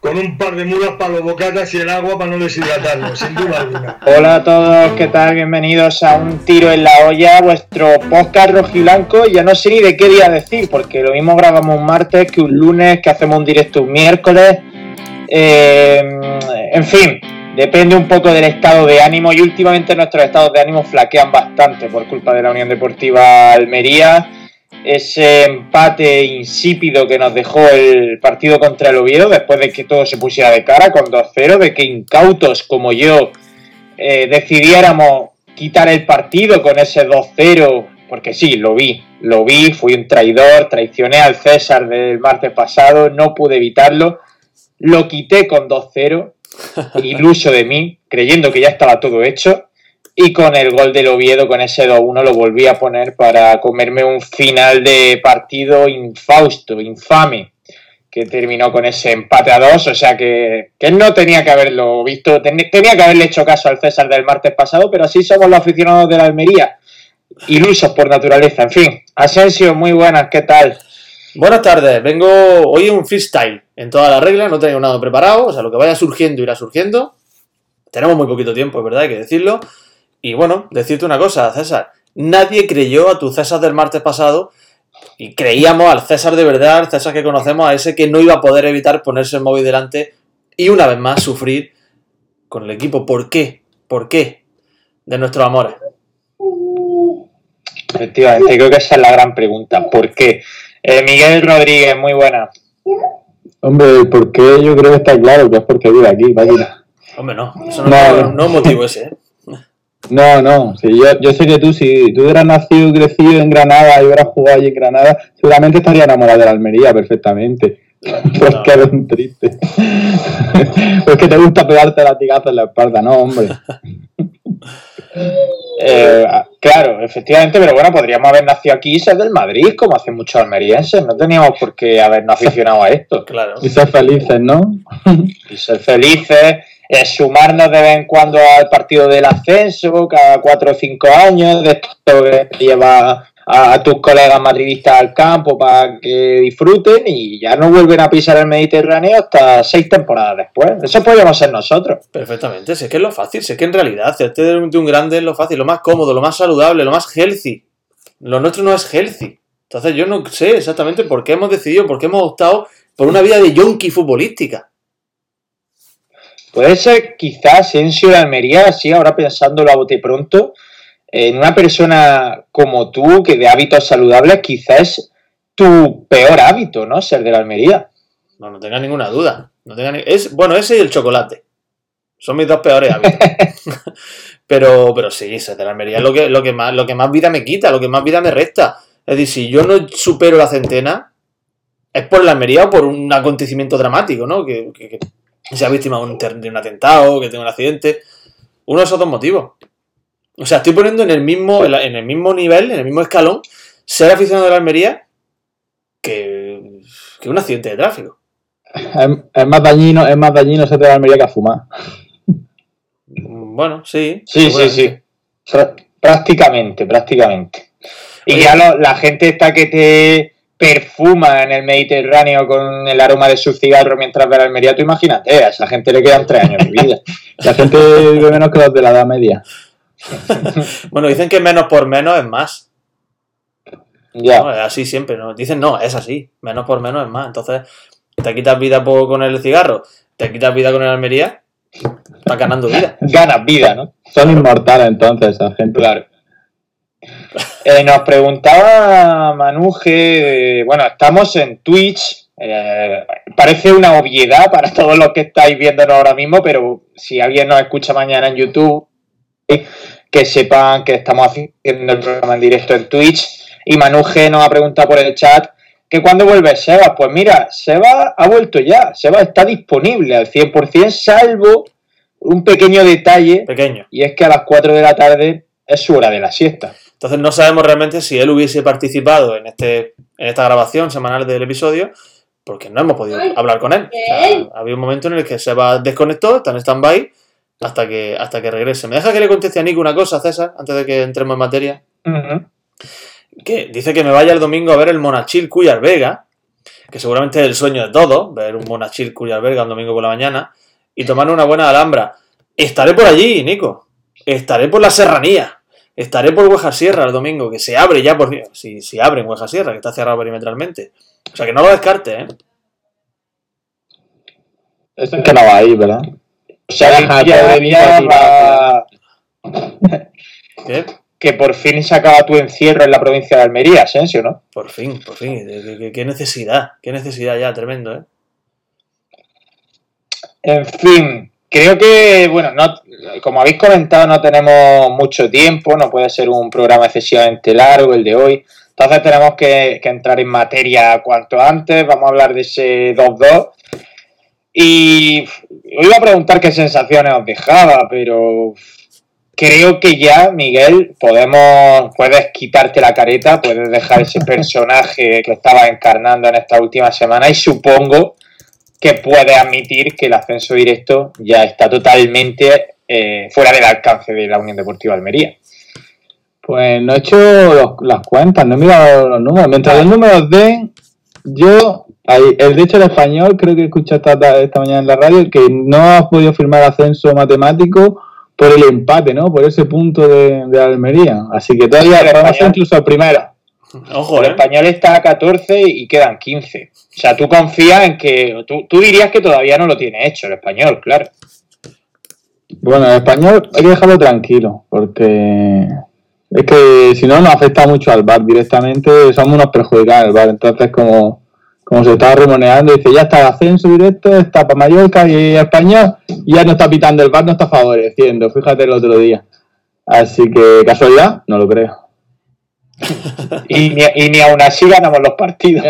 con un par de mulas para los bocatas y el agua para no deshidratarlo, sin duda alguna. Hola a todos, ¿qué tal? Bienvenidos a Un Tiro en la Olla, vuestro podcast rojiblanco. Ya no sé ni de qué día decir, porque lo mismo grabamos un martes que un lunes, que hacemos un directo un miércoles. Eh, en fin, depende un poco del estado de ánimo y últimamente nuestros estados de ánimo flaquean bastante por culpa de la Unión Deportiva Almería ese empate insípido que nos dejó el partido contra el Oviedo después de que todo se pusiera de cara con 2-0, de que incautos como yo eh, decidiéramos quitar el partido con ese 2-0, porque sí, lo vi, lo vi, fui un traidor, traicioné al César del martes pasado, no pude evitarlo, lo quité con 2-0, iluso de mí, creyendo que ya estaba todo hecho, y con el gol del Oviedo, con ese 2-1, lo volví a poner para comerme un final de partido infausto, infame, que terminó con ese empate a dos. O sea que, que no tenía que haberlo visto, tenía que haberle hecho caso al César del martes pasado, pero así somos los aficionados de la Almería, ilusos por naturaleza. En fin, Asensio, muy buenas, ¿qué tal? Buenas tardes, vengo hoy un freestyle en todas las reglas, no tengo nada preparado, o sea, lo que vaya surgiendo irá surgiendo. Tenemos muy poquito tiempo, es verdad, hay que decirlo. Y bueno, decirte una cosa, César. Nadie creyó a tu César del martes pasado y creíamos al César de verdad, al César que conocemos, a ese que no iba a poder evitar ponerse el móvil delante y una vez más sufrir con el equipo. ¿Por qué? ¿Por qué? De nuestros amores. Efectivamente, creo que esa es la gran pregunta. ¿Por qué? Eh, Miguel Rodríguez, muy buena. Hombre, ¿por qué? Yo creo que está claro que es porque vive aquí, vaya. Hombre, no, eso no, no, no, no es motivo ese, ¿eh? No, no, sí, yo, yo sé que tú, si tú hubieras nacido y crecido en Granada y hubieras jugado allí en Granada, seguramente estaría enamorado de la Almería perfectamente. Pues que eres un triste. pues que te gusta pegarte latigazos en la espalda, no, hombre. Eh, claro, efectivamente, pero bueno, podríamos haber nacido aquí y ser del Madrid, como hacen muchos almerienses. No teníamos por qué habernos aficionado a esto. Claro. Y ser felices, ¿no? Y ser felices, eh, sumarnos de vez en cuando al partido del ascenso, cada cuatro o cinco años, de esto que lleva a, tus colegas madridistas al campo para que disfruten y ya no vuelven a pisar el Mediterráneo hasta seis temporadas después. Eso podríamos ser nosotros. Perfectamente, sé que es lo fácil, sé que en realidad hacerte de un grande es lo fácil, lo más cómodo, lo más saludable, lo más healthy. Lo nuestro no es healthy. Entonces yo no sé exactamente por qué hemos decidido, por qué hemos optado por una vida de yonki futbolística. Puede ser quizás Asensio de Almería, así ahora pensándolo a bote pronto, en una persona como tú, que de hábitos saludables, quizás es tu peor hábito, ¿no? Ser de la Almería. No, no tenga ninguna duda. No tenga ni- es, bueno, ese y el chocolate. Son mis dos peores hábitos. pero, pero sí, ser de la Almería es lo que, lo, que más, lo que más vida me quita, lo que más vida me resta. Es decir, si yo no supero la centena, es por la Almería o por un acontecimiento dramático, ¿no? Que, que- que sea víctima de un, ter- de un atentado, que tenga un accidente. Uno de esos dos motivos. O sea, estoy poniendo en el mismo, en el mismo nivel, en el mismo escalón, ser aficionado de la Almería que, que un accidente de tráfico. Es, es más dañino, es más dañino ser de la Almería que a fumar. Bueno, sí. Sí, sí, sí. Prá- Prácticamente, prácticamente. Y Oye. ya lo- la gente está que te perfuma en el Mediterráneo con el aroma de su cigarro mientras ve la Almería, tú imagínate, a esa gente le quedan tres años de vida. La gente vive menos que los de la Edad Media. Bueno, dicen que menos por menos es más. Ya. No, es así siempre. ¿no? Dicen no, es así. Menos por menos es más. Entonces, te quitas vida por- con el cigarro, te quitas vida con el Almería, estás ganando vida. Ganas vida, ¿no? Son inmortales entonces esa gente. Claro. Eh, nos preguntaba Manuje, eh, bueno, estamos en Twitch, eh, parece una obviedad para todos los que estáis viéndonos ahora mismo, pero si alguien nos escucha mañana en YouTube, eh, que sepan que estamos haciendo el programa en directo en Twitch. Y Manuje nos ha preguntado por el chat que cuándo vuelve Seba. Pues mira, Seba ha vuelto ya, Seba está disponible al 100%, salvo un pequeño detalle Pequeño. y es que a las 4 de la tarde es su hora de la siesta. Entonces no sabemos realmente si él hubiese participado en, este, en esta grabación semanal del episodio, porque no hemos podido hablar con él. O sea, había un momento en el que Seba desconectó, está en stand-by, hasta que, hasta que regrese. ¿Me deja que le conteste a Nico una cosa, César, antes de que entremos en materia? Que dice que me vaya el domingo a ver el Monachil Cuyar Vega, que seguramente es el sueño de todos, ver un Monachil Cuyar Vega un domingo por la mañana, y tomar una buena alhambra. Estaré por allí, Nico. Estaré por la serranía. Estaré por Hueja Sierra el domingo, que se abre ya por si, si abre en Hueja Sierra, que está cerrado perimetralmente. O sea que no lo descarte, ¿eh? Eso es que no va ahí, ¿verdad? O sea, que por fin se acaba tu encierro en la provincia de Almería, Asensio, ¿no? Por fin, por fin. ¿Qué, qué- qué necesidad? Qué necesidad ya, tremendo, ¿eh? En fin, creo que, bueno, no, como habéis comentado, no tenemos mucho tiempo, no puede ser un programa excesivamente largo el de hoy. Entonces tenemos que, que entrar en materia cuanto antes. Vamos a hablar de ese 2-2. Y os iba a preguntar qué sensaciones os dejaba, pero creo que ya, Miguel, podemos, puedes quitarte la careta, puedes dejar ese personaje que estabas encarnando en esta última semana y supongo que puede admitir que el ascenso directo ya está totalmente eh, fuera del alcance de la Unión Deportiva Almería. Pues no he hecho los- las cuentas, no he mirado los números. Mientras los números den, yo, ahí, el de hecho el español, creo que escuché esta, ta- esta mañana en la radio, que no has podido firmar ascenso matemático por el empate, ¿no? Por ese punto de, de Almería. Así que todavía Sí, español. incluso el primero. Ojo, El ¿eh? español está a 14 y quedan 15. O sea, tú confías en que. Tú, tú dirías que todavía no lo tiene hecho el español, claro. Bueno, el español hay que dejarlo tranquilo, porque es que si no nos afecta mucho al VAR directamente, somos unos perjudicados al VAR. Entonces, como, como se está rumoreando, dice ya está el ascenso directo, está para Mallorca y español, y ya no está pitando el VAR, no está favoreciendo, fíjate el otro día. Así que, casualidad, no lo creo. Y ni, y ni aún así ganamos los partidos.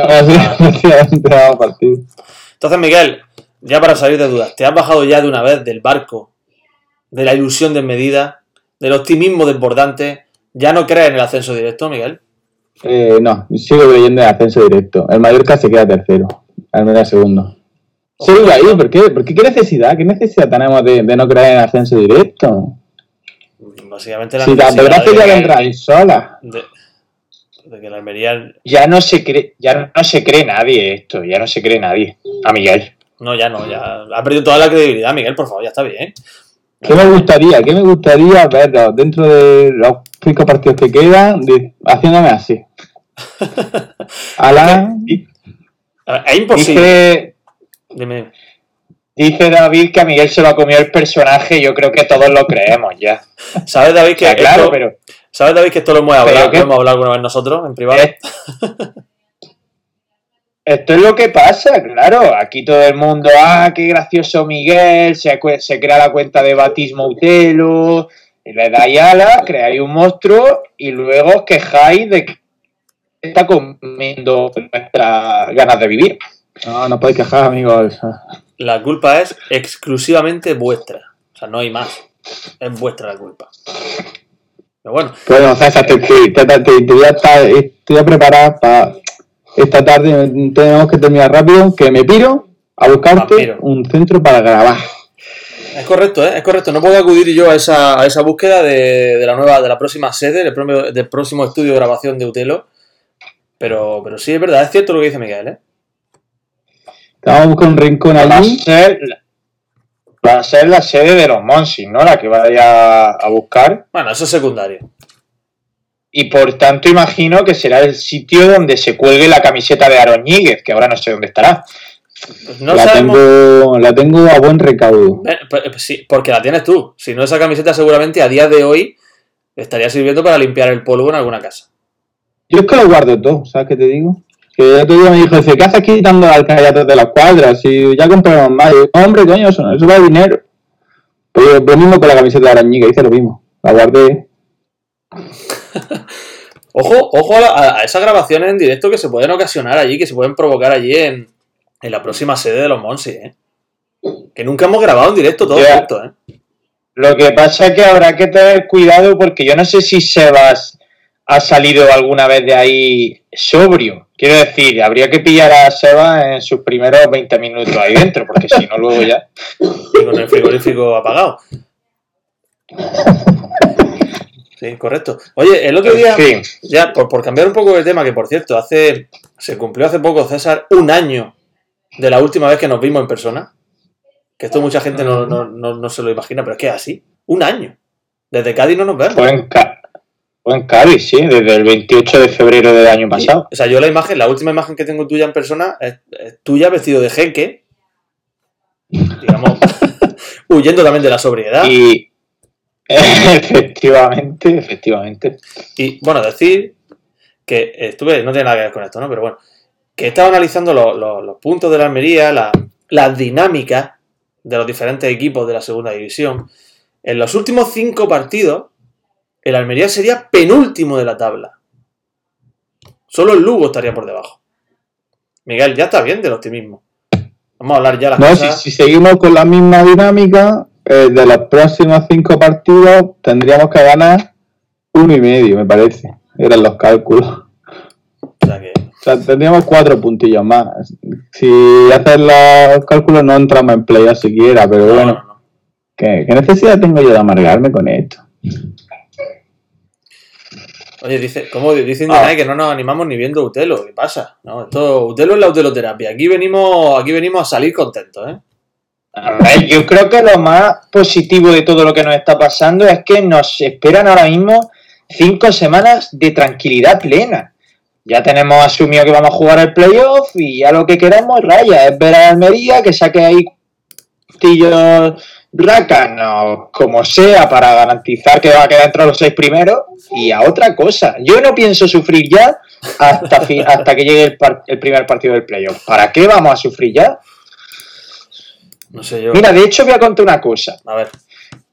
Entonces, Miguel, ya para salir de dudas, ¿te has bajado ya de una vez del barco, de la ilusión desmedida, del optimismo desbordante? ¿Ya no crees en el ascenso directo, Miguel? Eh, no, sigo creyendo en el ascenso directo. El Mallorca se queda tercero, Almería segundo. Sigo ahí, ¿por qué? ¿Por qué? ¿Qué necesidad? ¿Qué necesidad tenemos de, de no creer en el ascenso directo? Básicamente la Si la necesidad verdad de, ya vendrá sola. de- de que Almería... Ya no se cree, ya no se cree nadie esto, ya no se cree nadie. A Miguel. No, ya no, ya ha perdido toda la credibilidad, Miguel, por favor, ya está bien. ¿Qué me gustaría? ¿Qué me gustaría ver dentro de los cinco partidos que quedan de- haciéndome así? Alan, Es imposible. Dice, Dime. dice David que a Miguel se lo ha comido el personaje, yo creo que todos lo creemos ya. ¿Sabes, David, que O sea, claro, esto, pero ¿sabes, David, que esto lo hemos hablado, lo hemos hablado alguna vez nosotros en privado? Eh, Esto es lo que pasa, claro. Aquí todo el mundo, ah, qué gracioso Miguel, se, crea la cuenta de Batismo Utelo, y le dais alas, creáis un monstruo y luego os quejáis de que está comiendo nuestras ganas de vivir. no, no podéis quejar, amigos. La culpa es exclusivamente vuestra. O sea, no hay más. Es vuestra la culpa. Pero bueno, Bueno, César, te, te, te, te- te voy a estar- estoy a preparar para esta tarde. Tenemos que terminar rápido. Que me piro a buscarte Vampiro. un centro para grabar. es correcto, ¿eh? Es correcto. No puedo acudir yo a esa, a esa búsqueda de, de la nueva, de la próxima sede, del, propio- del próximo estudio de grabación de Utelo. Pero, pero sí, es verdad, es cierto lo que dice Miguel, ¿eh? Te vamos a buscar un rincón Va a allí. ser, va a ser la sede de los Monsis, ¿no? La que vaya a buscar. Bueno, eso es secundario. Y por tanto imagino que será el sitio donde se cuelgue la camiseta de Aaron Ñíguez, que ahora no sé dónde estará. Pues no la, sabemos. tengo, la tengo a buen recaudo. Eh, pues, sí, porque la tienes tú. Si no, esa camiseta seguramente a día de hoy estaría sirviendo para limpiar el polvo en alguna casa. Yo es que lo guardo todo, ¿sabes qué te digo? Que el otro día me dijo, dice, ¿qué haces quitando las alcayatas de las cuadras? Si ya compramos más. Y yo, hombre, coño, eso, eso da dinero. Pues lo mismo con la camiseta de Arañiga, hice lo mismo. La guardé. Ojo, ojo a, la- a esas grabaciones en directo que se pueden ocasionar allí, que se pueden provocar allí en, en la próxima sede de los Monsi, ¿eh? Que nunca hemos grabado en directo todo esto, ¿eh? Lo que pasa es que habrá que tener cuidado porque yo no sé si Sebas ha salido alguna vez de ahí sobrio. Quiero decir, habría que pillar a Seba en sus primeros 20 minutos ahí dentro, porque si no, luego ya. Y con el frigorífico apagado. Sí, correcto. Oye, el otro día, fin. ya por, por cambiar un poco de tema, que por cierto, hace se cumplió hace poco, César, un año de la última vez que nos vimos en persona. Que esto mucha gente no, no- no- no se lo imagina, pero es que es así. Un año. Desde Cádiz no nos vemos. Fue en, Ca- fue en Cádiz, sí, desde el 28 de febrero del año pasado. O sea, yo la imagen, la última imagen que tengo tuya en persona es, es tuya vestido de jeque. Digamos, huyendo también de la sobriedad. Y efectivamente, efectivamente. Y bueno, decir que estuve, no tiene nada que ver con esto, ¿no? Pero bueno, que he estado analizando lo- lo- los puntos de la Almería, la- las dinámicas de los diferentes equipos de la segunda división. En los últimos cinco partidos, el Almería sería penúltimo de la tabla. Solo el Lugo estaría por debajo. Miguel, ya está bien del optimismo. Vamos a hablar ya las No, si, cosas. si seguimos con la misma dinámica, eh, de los próximos cinco partidos tendríamos que ganar uno y medio, me parece. Eran los cálculos. O sea que- O sea, tendríamos cuatro puntillos más. Si haces los cálculos no entramos en playoff siquiera, pero no, bueno, no, no. ¿qué, qué necesidad tengo yo de amargarme con esto? Oye, dice, ¿cómo dice Ah. Que no nos animamos ni viendo Utelo? ¿Qué pasa? No, esto, Utelo es la uteloterapia. Aquí venimos, aquí venimos a salir contentos, ¿eh? A ver, yo creo que lo más positivo de todo lo que nos está pasando es que nos esperan ahora mismo cinco semanas de tranquilidad plena. Ya tenemos asumido que vamos a jugar el playoff y ya lo que queremos, raya, es ver a Almería que saque ahí castillos rácanos, como sea, para garantizar que va a quedar entre los seis primeros y a otra cosa. Yo no pienso sufrir ya hasta, fi- hasta que llegue el, par- el primer partido del playoff. ¿Para qué vamos a sufrir ya? No sé yo. Mira, de hecho voy a contar una cosa. A ver,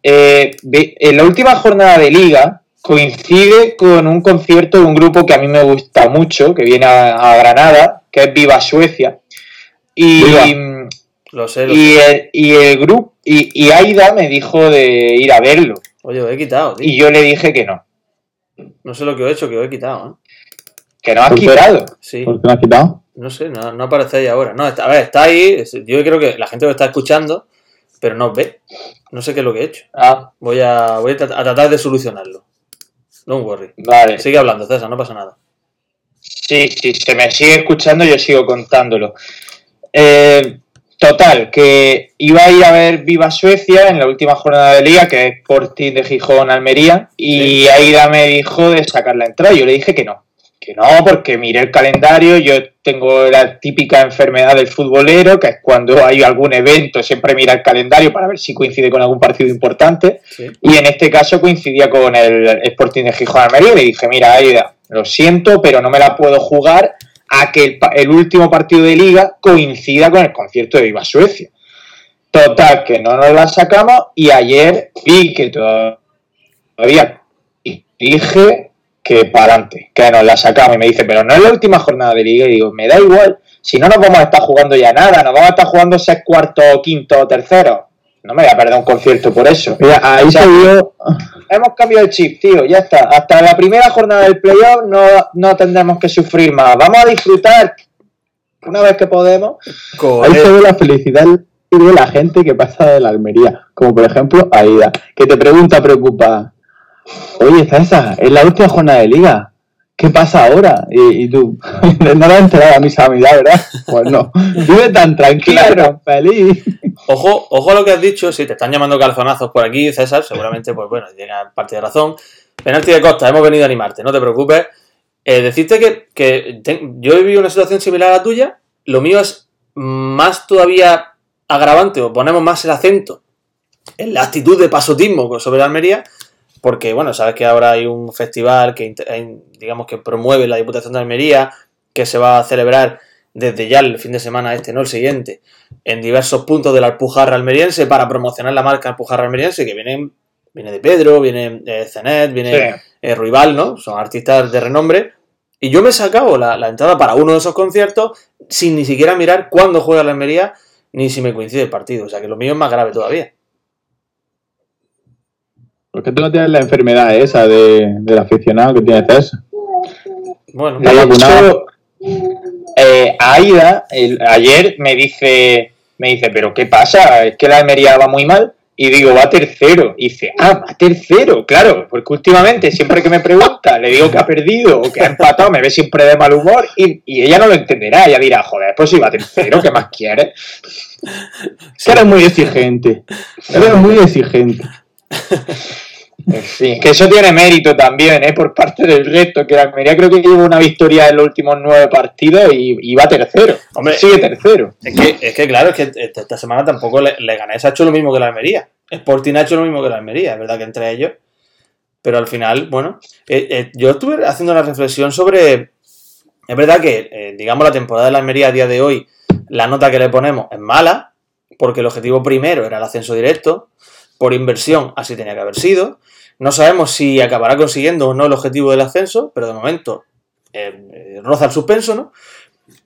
Eh, ve- en la última jornada de liga coincide con un concierto de un grupo que a mí me gusta mucho, que viene a, a Granada, que es Viva Suecia. Y, Viva. Lo sé, lo y, sé. el, y el grupo y, y Aida me dijo de ir a verlo. Oye, os he quitado, tío. Y yo le dije que no. No sé lo que he hecho, que os he quitado, ¿eh? Que no has ¿Por qué? quitado. Sí, ¿Por qué me has quitado? no sé, no, no aparecéis ahora. No, está- a ver, está ahí. Yo creo que la gente lo está escuchando, pero no os ve. No sé qué es lo que he hecho. Ah, Voy a, voy a, tra- a tratar de solucionarlo. Don't worry. vale. Sigue hablando, César, no pasa nada. Sí, sí, se me sigue escuchando, yo sigo contándolo. Eh, total, que iba a ir a ver Viva Suecia en la última jornada de liga, que es Sporting de Gijón Almería, y Aida me dijo de sacar la entrada. Yo le dije que no, que no, porque miré el calendario, yo tengo la típica enfermedad del futbolero, que es cuando hay algún evento, siempre mira el calendario para ver si coincide con algún partido importante. Sí. Y en este caso coincidía con el Sporting de Gijón Almería y le dije, mira, Aida, lo siento, pero no me la puedo jugar a que el, el último partido de liga coincida con el concierto de Viva Suecia. Total, que no nos la sacamos y ayer vi que todavía dije que para adelante, que nos la sacamos y me dice, pero no es la última jornada de liga y digo, me da igual, si no nos vamos a estar jugando ya nada, nos vamos a estar jugando seis cuarto, quinto o tercero. No me voy a perder un concierto por eso. Mira, ahí O sea. Hemos cambiado el chip, tío, ya está. Hasta la primera jornada del playoff no, no tendremos que sufrir más. Vamos a disfrutar una vez que podemos. Ahí se ve la felicidad de la gente que pasa de la Almería. Como por ejemplo Aida, que te pregunta preocupada. Oye, César, es la última jornada de liga. ¿Qué pasa ahora? Y, y tú, no te has enterado a mi amistad, ¿verdad? Pues no. Vive tan tranquila, tan feliz. Ojo, ojo a lo que has dicho, si te están llamando calzonazos por aquí, César, seguramente, pues bueno, tiene parte de razón. Penalti de Costa, hemos venido a animarte, no te preocupes. Eh, decirte que, que te- yo he vivido una situación similar a la tuya, lo mío es más todavía agravante, o ponemos más el acento en la actitud de pasotismo sobre la Almería, porque bueno, sabes que ahora hay un festival que digamos que promueve la Diputación de Almería, que se va a celebrar desde ya el fin de semana este, no el siguiente, en diversos puntos de la Alpujarra almeriense para promocionar la marca Alpujarra almeriense, que vienen, viene de Pedro, viene eh, Zenet, viene eh, Ruibal, ¿no? Son artistas de renombre. Y yo me he sacado la, la entrada para uno de esos conciertos sin ni siquiera mirar cuándo juega la Almería ni si me coincide el partido. O sea que lo mío es más grave todavía. ¿Por qué tú no tienes la enfermedad esa de, del aficionado que tiene César? Bueno, De hecho, eh, Aida el- ayer me dice, me dice, pero ¿qué pasa? Es que la Almería va muy mal. Y digo, va tercero. Y dice, ah, va tercero. Claro, porque últimamente siempre que me pregunta, le digo que ha perdido o que ha empatado, me ve siempre de mal humor y, y ella no lo entenderá. Ella dirá, joder, pues si va tercero, ¿qué más quieres? Que eres muy exigente. Eres muy exigente. En fin, que eso tiene mérito también, ¿eh? Por parte del resto, que la Almería creo que lleva una victoria en los últimos nueve partidos y, y va tercero. Hombre. Sigue tercero. Es que, es que claro, es que esta semana tampoco le, Leganés ha hecho lo mismo que la Almería. Sporting ha hecho lo mismo que la Almería, es verdad que entre ellos. Pero al final, bueno, eh, eh, yo estuve haciendo una reflexión sobre. Es verdad que, eh, digamos, la temporada de la Almería a día de hoy, la nota que le ponemos es mala, porque el objetivo primero era el ascenso directo. Por inversión, así tenía que haber sido. No sabemos si acabará consiguiendo o no el objetivo del ascenso, pero de momento eh, eh, roza el suspenso, ¿no?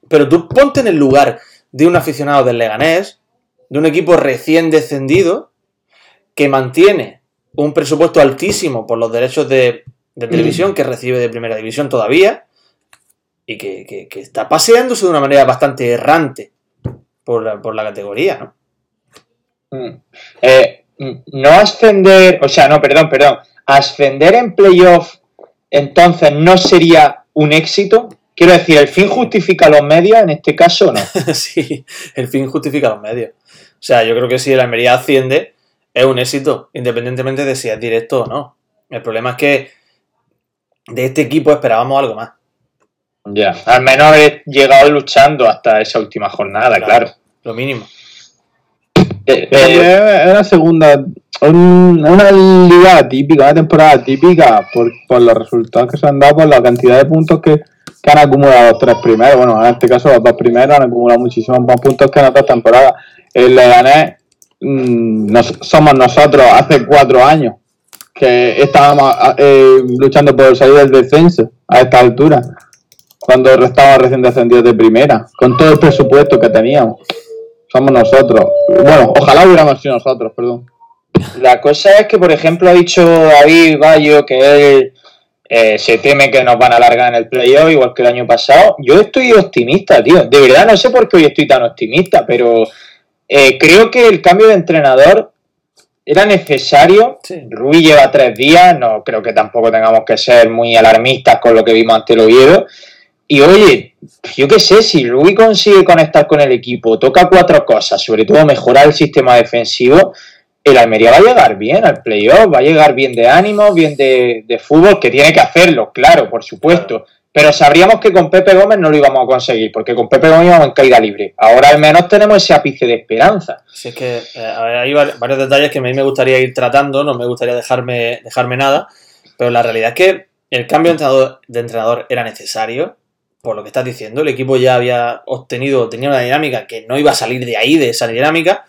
Pero tú ponte en el lugar de un aficionado del Leganés, de un equipo recién descendido, que mantiene un presupuesto altísimo por los derechos de, de televisión que recibe de primera división todavía, y que, que- que está paseándose de una manera bastante errante por la, por la categoría, ¿no? Mm. Eh, mm, no ascender, o sea, no, perdón, perdón. Ascender en playoff entonces no sería un éxito. Quiero decir, ¿el fin justifica los medios en este caso o no? sí, el fin justifica los medios. O sea, yo creo que si el Almería asciende, es un éxito, independientemente de si es directo o no. El problema es que de este equipo esperábamos algo más. Ya, al menos haber llegado luchando hasta esa última jornada, claro. Lo mínimo. Eh, Eh, eh, segunda, un- una liga típica, una temporada típica por, por los resultados que se han dado, por la cantidad de puntos que, han acumulado los tres primeros. Bueno, en este caso los dos primeros han acumulado muchísimos más puntos que en otras temporadas. El Leganés mm, nos- somos nosotros hace cuatro años que estábamos eh, luchando por salir del descenso a esta altura, cuando estábamos recién descendidos de primera, con todo el presupuesto que teníamos. Somos nosotros. Bueno, ojalá hubiéramos sido nosotros, perdón. La cosa es que, por ejemplo, ha dicho David Bayo que él eh, se teme que nos van a alargar en el playoff, igual que el año pasado. Yo estoy optimista, tío. De verdad, no sé por qué hoy estoy tan optimista, pero eh, creo que el cambio de entrenador era necesario. Sí. Rui lleva tres días, no creo que tampoco tengamos que ser muy alarmistas con lo que vimos ante el Oviedo. Y oye, yo qué sé, si Rui consigue conectar con el equipo, toca cuatro cosas, sobre todo mejorar el sistema defensivo, el Almería va a llegar bien al playoff, va a llegar bien de ánimo, bien de, de fútbol, que tiene que hacerlo, claro, por supuesto. Pero sabríamos que con Pepe Gómez no lo íbamos a conseguir, porque con Pepe Gómez íbamos en caída libre. Ahora al menos tenemos ese ápice de esperanza. Si es que eh, a ver, hay var- varios detalles que a mí me gustaría ir tratando, no me gustaría dejarme, dejarme nada, pero la realidad es que el cambio de entrenador, de entrenador era necesario, por lo que estás diciendo. El equipo ya había obtenido, tenía una dinámica que no iba a salir de ahí, de esa dinámica.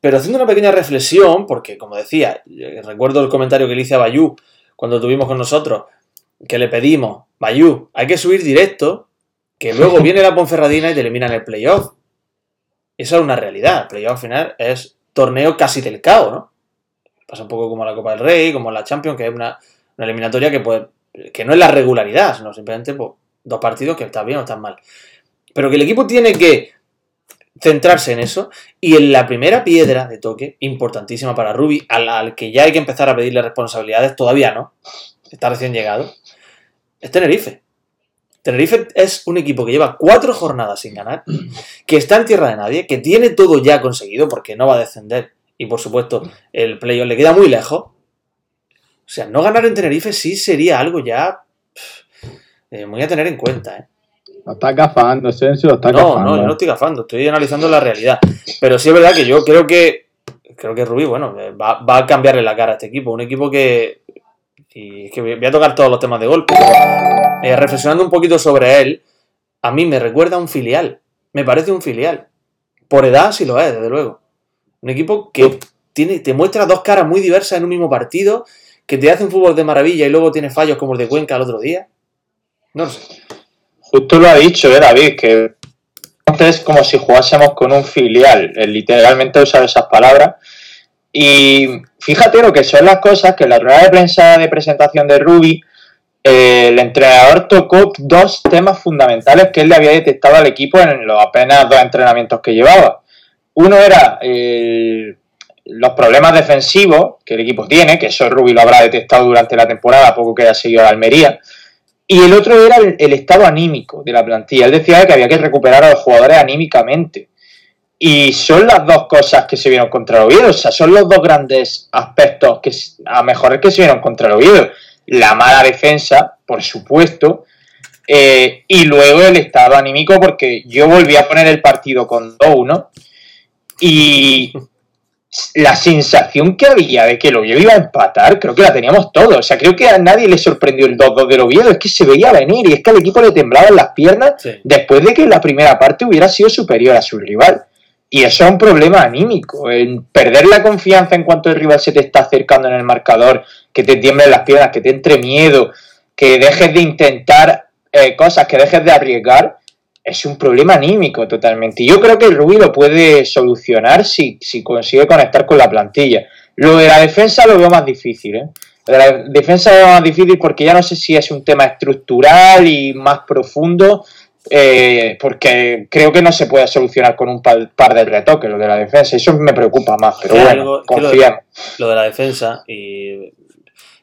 Pero haciendo una pequeña reflexión, porque como decía, eh, recuerdo el comentario que le hice a Bayú cuando estuvimos con nosotros, que le pedimos, Bayú, hay que subir directo, que luego viene la Ponferradina y te eliminan el playoff. Esa es una realidad. El playoff al final es torneo casi del caos, ¿no? Pasa un poco como la Copa del Rey, como la Champions, que es una, una eliminatoria que, pues, que no es la regularidad, sino simplemente pues, dos partidos que están bien o están mal. Pero que el equipo tiene que centrarse en eso y en la primera piedra de toque, importantísima para Rubi, al, que ya hay que empezar a pedirle responsabilidades, todavía no, está recién llegado, es Tenerife. Tenerife es un equipo que lleva cuatro jornadas sin ganar, que está en tierra de nadie, que tiene todo ya conseguido porque no va a descender y por supuesto el playoff le queda muy lejos. O sea, no ganar en Tenerife sí sería algo ya eh, muy a tener en cuenta. ¿eh? Lo está gafando, Sensio, lo está No, gafando. no, yo no estoy gafando, estoy analizando la realidad. Pero sí es verdad que yo creo que creo que Rubí, bueno, eh, va, va a cambiarle la cara a este equipo. Un equipo que. Y es que voy a tocar todos los temas de golpe. eh, reflexionando un poquito sobre él, a mí me recuerda a un filial. Me parece un filial. Por edad sí lo es, desde luego. Un equipo que tiene, te muestra dos caras muy diversas en un mismo partido, que te hace un fútbol de maravilla y luego tiene fallos como el de Cuenca el otro día. No sé. Justo lo ha dicho, ¿eh, David? Que es como si jugásemos con un filial. Él literalmente usado esas palabras. Y fíjate lo que son las cosas, que en la rueda de prensa de presentación de Ruby eh, el entrenador tocó dos temas fundamentales que él le había detectado al equipo en los apenas dos entrenamientos que llevaba. Uno era el los problemas defensivos que el equipo tiene, que eso Rubi lo habrá detectado durante la temporada, poco que haya seguido a Almería. Y el otro era el, estado anímico de la plantilla. Él decía que había que recuperar a los jugadores anímicamente. Y son las dos cosas que se vieron contra el Oviedo. O sea, son los dos grandes aspectos que a mejor que se vieron contra el Oviedo. La mala defensa, por supuesto. Eh, y luego el estado anímico, porque yo volví a poner el partido con 2-1. Y la sensación que había de que el Oviedo iba a empatar, creo que la teníamos todos. O sea, creo que a nadie le sorprendió el 2-2 del Oviedo. Es que se veía venir y es que al equipo le temblaban las piernas después de que la primera parte hubiera sido superior a su rival. Y eso es un problema anímico. En perder la confianza en cuanto el rival se te está acercando en el marcador, que te tiemblen las piernas, que te entre miedo, que dejes de intentar eh, cosas, que dejes de arriesgar es un problema anímico totalmente. Y yo creo que el Rubí lo puede solucionar si, si consigue conectar con la plantilla. Lo de la defensa lo veo más difícil, ¿eh? La defensa lo veo más difícil porque ya no sé si es un tema estructural y más profundo, eh, porque creo que no se puede solucionar con un par, de retoques lo de la defensa. Eso me preocupa más, pero bueno, confiamos. Lo, de la defensa y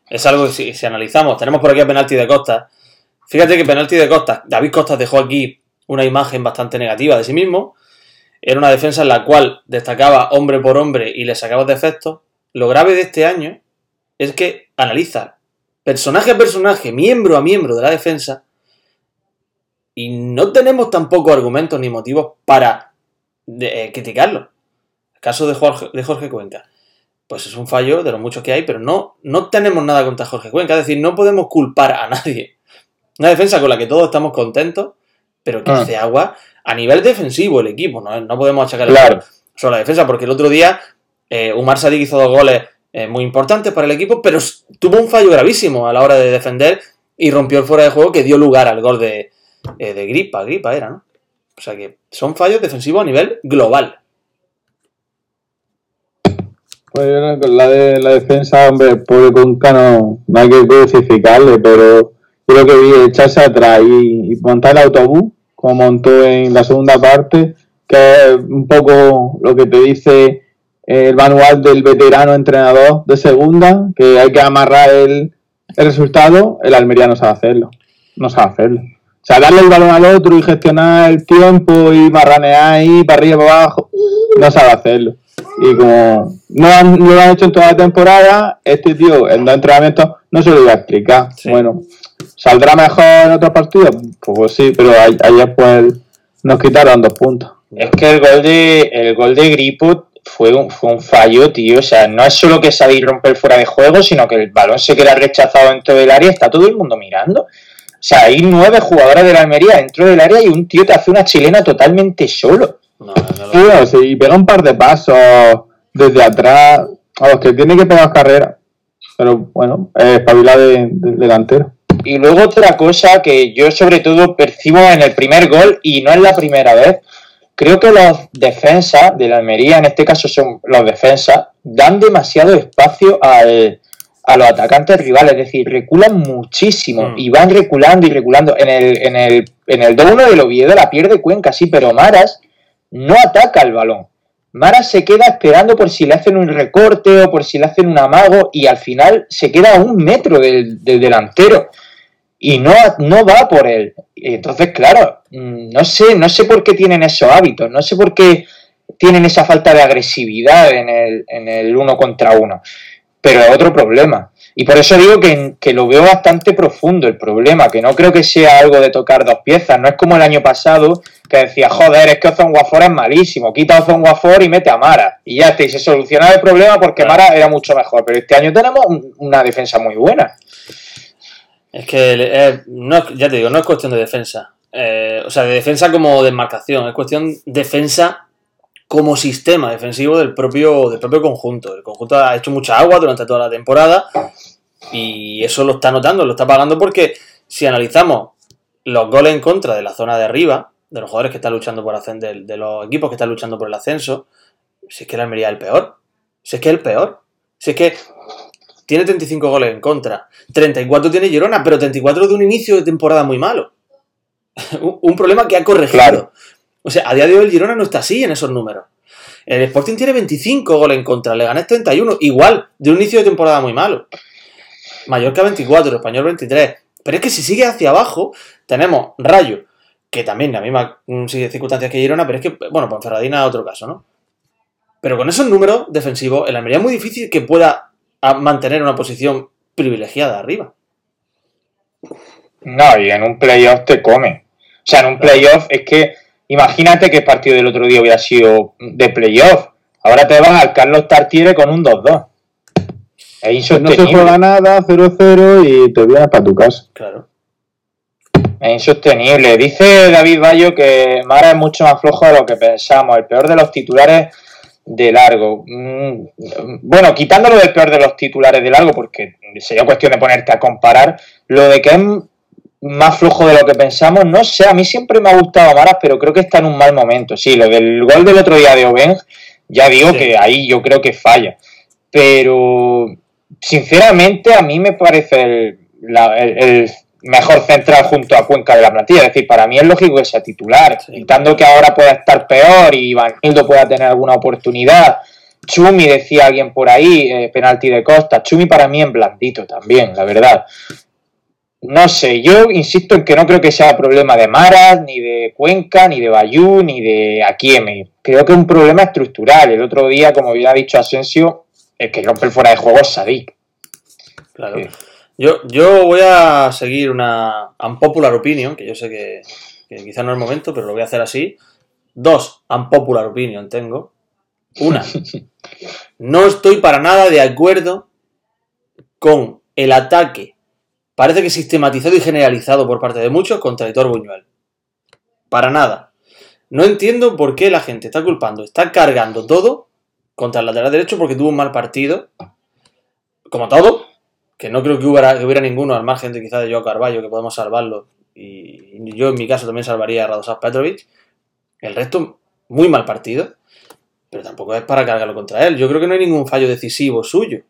es algo que si, si analizamos, tenemos por aquí a penalti de Costa. Fíjate que penalti de Costa, David Costa dejó aquí una imagen bastante negativa de sí mismo. Era una defensa en la cual destacaba hombre por hombre y le sacaba defectos. Lo grave de este año es que analiza personaje a personaje, miembro a miembro de la defensa, y no tenemos tampoco argumentos ni motivos para eh, criticarlo. El caso de Jorge, de Jorge Cuenca. Pues es un fallo de los muchos que hay, pero no, no tenemos nada contra Jorge Cuenca. Es decir, no podemos culpar a nadie. Una defensa con la que todos estamos contentos pero que ah. hace agua a nivel defensivo el equipo. No, no podemos achacar claro. solo la defensa, porque el otro día eh, Umar Sadik hizo dos goles eh, muy importantes para el equipo, pero tuvo un fallo gravísimo a la hora de defender y rompió el fuera de juego que dio lugar al gol de, eh, de Gripa. Gripa era, ¿no? O sea que son fallos defensivos a nivel global. Pues la de la defensa, hombre, pobre Conca no, no hay que crucificarle, pero creo que vi echarse atrás y, montar el autobús, como montó en la segunda parte, que es un poco lo que te dice el manual del veterano entrenador de segunda, que hay que amarrar el, el resultado, el Almería no sabe hacerlo. No sabe hacerlo. O sea, darle el balón al otro y gestionar el tiempo y marranear ahí para arriba y para abajo, no sabe hacerlo. Y como no, lo han hecho en toda la temporada, este tío en dos entrenamientos no se lo iba a explicar. Bueno, ¿Saldrá mejor en otro partido? Pues sí, pero ayer pues nos quitaron dos puntos. Es que el gol de el gol de Griput fue un, fue un fallo, tío. O sea, no es solo que salir romper fuera de juego, sino que el balón se queda rechazado dentro del área y está todo el mundo mirando. O sea, hay nueve jugadores de la Almería dentro del área y un tío te hace una chilena totalmente solo. No, no, sí, y pega un par de pasos desde atrás a los que tiene que pegar carrera. Pero bueno, es espabila de, delantero. Y luego otra cosa que yo sobre todo percibo en el primer gol, y no es la primera vez, creo que los defensas de la Almería, en este caso son los defensas, dan demasiado espacio al, a los atacantes rivales, es decir, reculan muchísimo mm. y van reculando y reculando. En el, en el, en el 2-1 del Oviedo la pierde Cuenca, sí, pero Maras no ataca el balón. Maras se queda esperando por si le hacen un recorte o por si le hacen un amago y al final se queda a un metro del, del delantero y no, no va por él. Entonces, claro, no sé, no sé por qué tienen esos hábitos, no sé por qué tienen esa falta de agresividad en el, en el uno contra uno. Pero es otro problema. Y por eso digo que, que, lo veo bastante profundo el problema, que no creo que sea algo de tocar dos piezas. No es como el año pasado que decía, joder, es que Ozon Wafor es malísimo, quita Ozon Wafor y mete a Mara. Y ya está, y se soluciona el problema porque Mara era mucho mejor. Pero este año tenemos una defensa muy buena. Es que, eh, no, ya te digo, no es cuestión de defensa. Eh, o sea, de defensa como desmarcación. Es cuestión defensa como sistema defensivo del propio, del propio conjunto. El conjunto ha hecho mucha agua durante toda la temporada y eso lo está notando, lo está pagando porque si analizamos los goles en contra de la zona de arriba, de los jugadores que están luchando por ascender, de los equipos que están luchando por el ascenso, si es que la Almería es el peor. Si es que es el peor. Si es que tiene 35 goles en contra. 34 tiene Girona, pero 34 de un inicio de temporada muy malo. un problema que ha corregido. Claro. O sea, a día de hoy el Girona no está así en esos números. El Sporting tiene 25 goles en contra, le gané 31, igual, de un inicio de temporada muy malo. Mallorca 24, Español 23. Pero es que si sigue hacia abajo, tenemos Rayo, que también la misma mm, sigue circunstancias que Girona, pero es que, bueno, Ponferradina es otro caso, ¿no? Pero con esos números defensivos, el Almería es muy difícil que pueda a- mantener una posición privilegiada arriba. No, y en un playoff te come. O sea, en un playoff es que imagínate que el partido del otro día hubiera sido de playoff. Ahora te vas al Carlos Tartiere con un 2-2. Es Pues no se insostenible. juega nada, 0-0 y te vienes para tu casa. Claro. Es insostenible. Dice David Bayo que Mara es mucho más flojo de lo que pensamos. El peor de los titulares de largo. Mm, Bueno, quitándolo del peor de los titulares de largo, porque sería cuestión de ponerte a comparar, lo de que es más flojo de lo que pensamos, no sé, a mí siempre me ha gustado Maras, pero creo que está en un mal momento. Sí, lo del gol del otro día de Oben, ya digo Sí. que ahí yo creo que falla. Pero, sinceramente, a mí me parece el, la- el- el mejor central junto a Cuenca de la plantilla. Es decir, para mí es lógico que sea titular. Sí. Quitando que ahora pueda estar peor y Vanildo pueda tener alguna oportunidad. Chumi, decía alguien por ahí, eh, penalti de Costa. Chumi para mí en blandito también, la verdad. No sé, yo insisto en que no creo que sea problema de Maras, ni de Cuenca, ni de Bayú, ni de Akieme. Creo que es un problema estructural. El otro día, como bien ha dicho Asensio, el que rompe el fuera de juego es Sadik. Claro. Yo, yo voy a seguir una unpopular opinion, que yo sé que, que quizá no es el momento, pero lo voy a hacer así. Dos unpopular opinion tengo. Una, no estoy para nada de acuerdo con el ataque, parece que sistematizado y generalizado por parte de muchos contra Hitor Buñuel. Para nada. No entiendo por qué la gente está culpando, está cargando todo contra el lateral derecho porque tuvo un mal partido, como todo, que no creo que hubiera, que hubiera ninguno al margen de quizá de Joao Carballo que podemos salvarlo y yo en mi caso también salvaría a Radosław Petrovic. El resto muy mal partido pero tampoco es para cargarlo contra él. Yo creo que no hay ningún fallo decisivo suyo